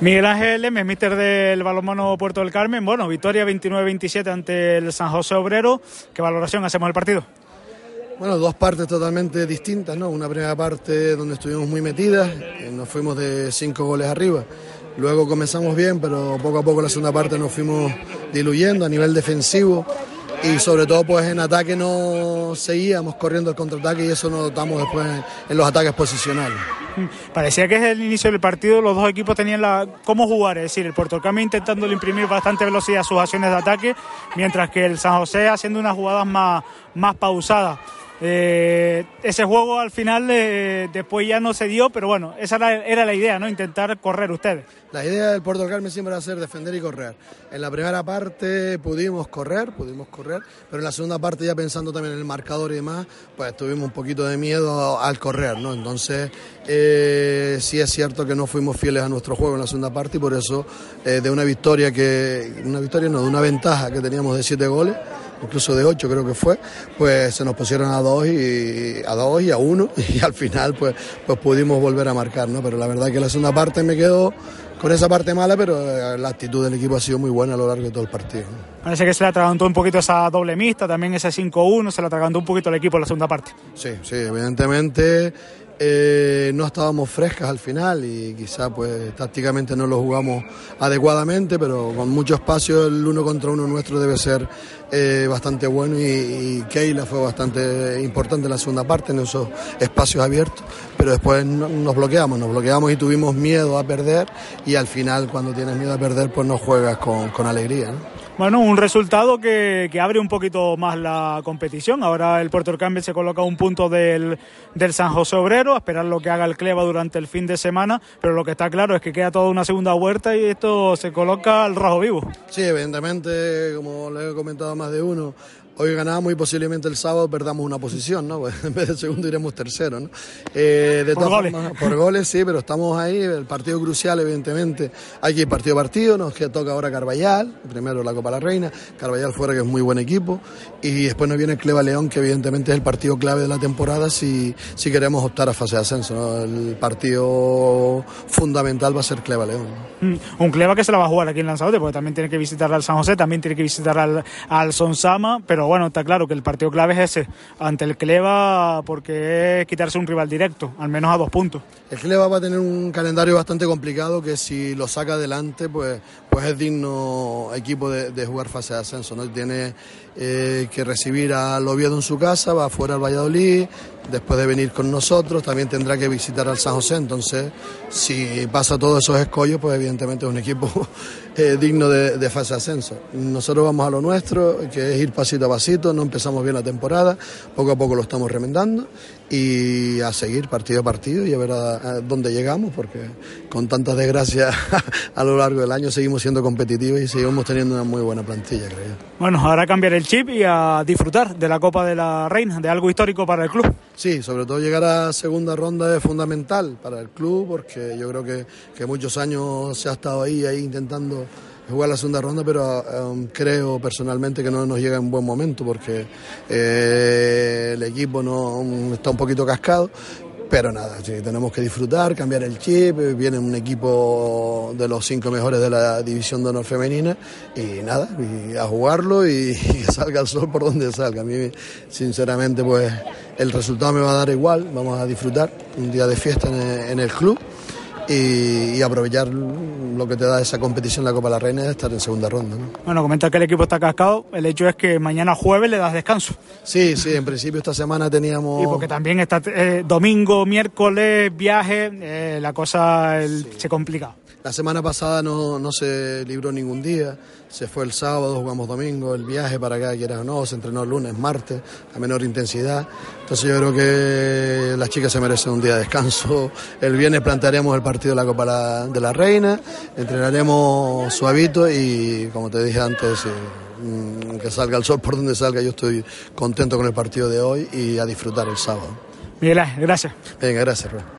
Miguel Ángel Lemes, míster del balonmano Puerto del Carmen. Bueno, victoria 29-27 ante el San José Obrero. ¿Qué valoración hacemos del partido? Bueno, dos partes totalmente distintas, ¿no? Una primera parte donde estuvimos muy metidas, nos fuimos de cinco goles arriba. Luego comenzamos bien, pero poco a poco la segunda parte nos fuimos diluyendo a nivel defensivo y sobre todo pues en ataque no seguíamos corriendo el contraataque y eso lo notamos después en los ataques posicionales. Parecía que desde el inicio del partido los dos equipos tenían la cómo jugar, es decir, el Puerto Carmen intentando imprimir bastante velocidad a sus acciones de ataque, mientras que el San José haciendo unas jugadas más, más pausadas. Eh, ese juego al final eh, después ya no se dio, pero bueno, esa era, la idea, ¿no? Intentar correr ustedes. La idea del Puerto Carmen siempre va a ser defender y correr. En la primera parte pudimos correr, pudimos correr, pero en la segunda parte ya pensando también en el marcador y demás, pues tuvimos un poquito de miedo al correr, ¿no? Entonces eh, sí es cierto que no fuimos fieles a nuestro juego en la segunda parte y por eso de una victoria que, una victoria no, de una ventaja que teníamos de siete goles incluso de ocho creo que fue, pues se nos pusieron a dos y a dos y a uno y al final pues, pues pudimos volver a marcar, ¿no? Pero la verdad que la segunda parte me quedo con esa parte mala, pero eh, la actitud del equipo ha sido muy buena a lo largo de todo el partido. Parece que se le atragantó un poquito esa doble mixta, también ese 5-1, se le atragantó un poquito el equipo en la segunda parte. Sí, sí, evidentemente eh, no estábamos frescas al final y quizá pues tácticamente no lo jugamos adecuadamente, pero con mucho espacio el uno contra uno nuestro debe ser eh, bastante bueno y, Keila fue bastante importante en la segunda parte en esos espacios abiertos, pero después nos bloqueamos, nos bloqueamos y tuvimos miedo a perder y al final cuando tienes miedo a perder pues no juegas con, alegría. Bueno, un resultado que, abre un poquito más la competición. Ahora el Puerto Cambio se coloca un punto del, del, San José Obrero, a esperar lo que haga el Cleva durante el fin de semana, pero lo que está claro es que queda toda una segunda vuelta y esto se coloca al rojo vivo. Sí, evidentemente, como le he comentado más de uno, Hoy ganamos y posiblemente el sábado perdamos una posición, ¿no? Pues, en vez de segundo iremos tercero, ¿no? Eh, de por goles. por goles sí, pero estamos ahí, el partido crucial, evidentemente. Hay que ir partido a partido, nos que toca ahora Carballal, primero la Copa la Reina, Carballal fuera que es muy buen equipo, y después nos viene Cleva León, que evidentemente es el partido clave de la temporada si, si queremos optar a fase de ascenso, El partido fundamental va a ser Cleva León. Mm, un Cleva que se la va a jugar aquí en Lanzarote, porque también tiene que visitar al San José, también tiene que visitar al, al Sonsama, pero bueno, está claro que el partido clave es ese, ante el Cleva, porque es quitarse un rival directo, al menos a dos puntos. El Cleva va a tener un calendario bastante complicado que si lo saca adelante, pues, pues es digno equipo de, jugar fase de ascenso. ¿no? Tiene eh, que recibir al Oviedo en su casa, va fuera al Valladolid, después de venir con nosotros, también tendrá que visitar al San José. Entonces, si pasa todos esos escollos, pues evidentemente es un equipo eh, digno de, fase de ascenso. Nosotros vamos a lo nuestro, que es ir pasito a pasito, no empezamos bien la temporada, poco a poco lo estamos remendando y a seguir partido a partido y a ver a, dónde llegamos, porque con tantas desgracias a lo largo del año seguimos siendo competitivos y seguimos teniendo una muy buena plantilla, creo. Bueno, ahora cambiar el chip y a disfrutar de la Copa de la Reina, de algo histórico para el club. Sí, sobre todo llegar a segunda ronda es fundamental para el club, porque yo creo que, que muchos años se ha estado ahí, ahí intentando jugar la segunda ronda, pero um, creo personalmente que no nos llega en buen momento porque eh, el equipo no está un poquito cascado. Pero nada, tenemos que disfrutar, cambiar el chip, viene un equipo de los cinco mejores de la división de honor femenina y nada, y a jugarlo y, que salga el sol por donde salga. A mí, sinceramente, pues el resultado me va a dar igual, vamos a disfrutar un día de fiesta en el club y, aprovechar lo que te da esa competición, la Copa de la Reina, es estar en segunda ronda. Bueno, comenta que el equipo está cascado, el hecho es que mañana jueves le das descanso. Sí, sí, en principio esta semana teníamos... Y porque también está eh, domingo, miércoles, viaje, eh, la cosa se complica. La semana pasada no, no, se libró ningún día, se fue el sábado, jugamos domingo, el viaje para acá, quieras o no, se entrenó el lunes, martes, a menor intensidad. Entonces yo creo que las chicas se merecen un día de descanso. El viernes plantearemos el partido de la Copa de la Reina, entrenaremos suavito y como te dije antes, eh, que salga el sol por donde salga, yo estoy contento con el partido de hoy y a disfrutar el sábado. Miguel, gracias. Venga, gracias,